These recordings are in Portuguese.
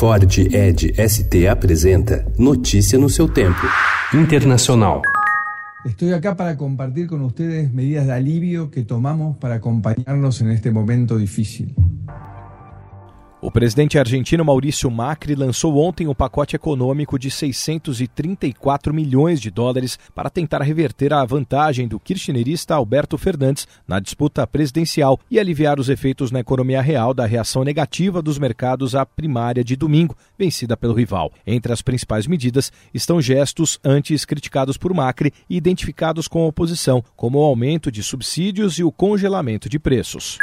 Ford Ed ST apresenta Notícia no seu tempo. Internacional. Estoy acá para compartir con ustedes medidas de alivio que tomamos para acompañarnos en este momento difícil. O presidente argentino Maurício Macri lançou ontem um pacote econômico de 634 milhões de dólares para tentar reverter a vantagem do kirchnerista Alberto Fernandes na disputa presidencial e aliviar os efeitos na economia real da reação negativa dos mercados à primária de domingo, vencida pelo rival. Entre as principais medidas estão gestos antes criticados por Macri e identificados com a oposição, como o aumento de subsídios e o congelamento de preços.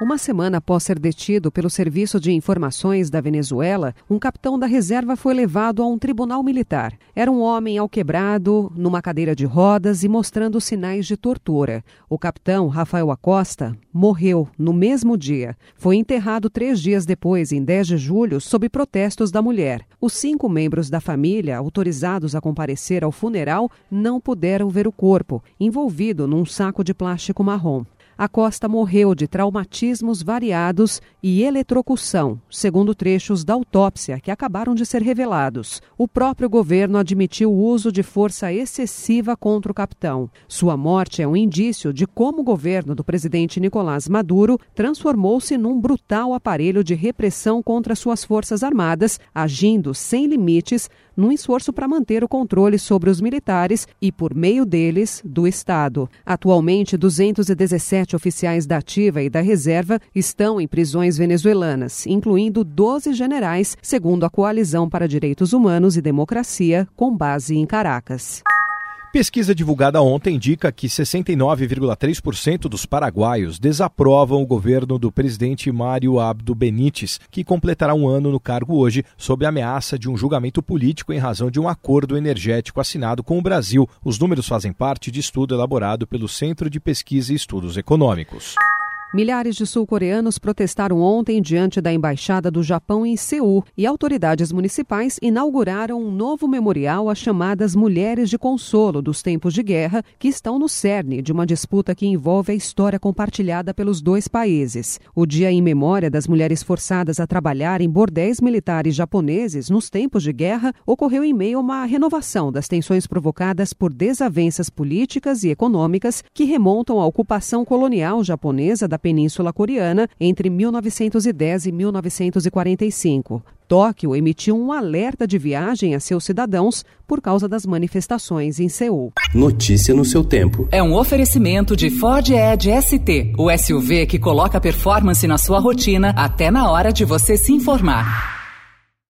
Uma semana após ser detido pelo Serviço de Informações da Venezuela, um capitão da reserva foi levado a um tribunal militar. Era um homem alquebrado, numa cadeira de rodas e mostrando sinais de tortura. O capitão, Rafael Acosta, morreu no mesmo dia. Foi enterrado três dias depois, em 10 de julho, sob protestos da mulher. Os cinco membros da família, autorizados a comparecer ao funeral, não puderam ver o corpo, envolvido num saco de plástico marrom. Acosta morreu de traumatismos variados e eletrocução, segundo trechos da autópsia que acabaram de ser revelados. O próprio governo admitiu o uso de força excessiva contra o capitão. Sua morte é um indício de como o governo do presidente Nicolás Maduro transformou-se num brutal aparelho de repressão contra suas forças armadas, agindo sem limites num esforço para manter o controle sobre os militares e, por meio deles, do Estado. Atualmente, 217 sete oficiais da ativa e da reserva estão em prisões venezuelanas, incluindo 12 generais, segundo a Coalizão para Direitos Humanos e Democracia, com base em Caracas. Pesquisa divulgada ontem indica que 69,3% dos paraguaios desaprovam o governo do presidente Mário Abdo Benítez, que completará um ano no cargo hoje, sob ameaça de um julgamento político em razão de um acordo energético assinado com o Brasil. Os números fazem parte de estudo elaborado pelo Centro de Pesquisa e Estudos Econômicos. Milhares de sul-coreanos protestaram ontem diante da embaixada do Japão em Seul e autoridades municipais inauguraram um novo memorial às chamadas mulheres de consolo dos tempos de guerra, que estão no cerne de uma disputa que envolve a história compartilhada pelos dois países. O dia em memória das mulheres forçadas a trabalhar em bordéis militares japoneses nos tempos de guerra ocorreu em meio a uma renovação das tensões provocadas por desavenças políticas e econômicas que remontam à ocupação colonial japonesa da Península Coreana entre 1910 e 1945. Tóquio emitiu um alerta de viagem a seus cidadãos por causa das manifestações em Seul. Notícia no seu tempo. É um oferecimento de Ford Edge ST, o SUV que coloca performance na sua rotina até na hora de você se informar.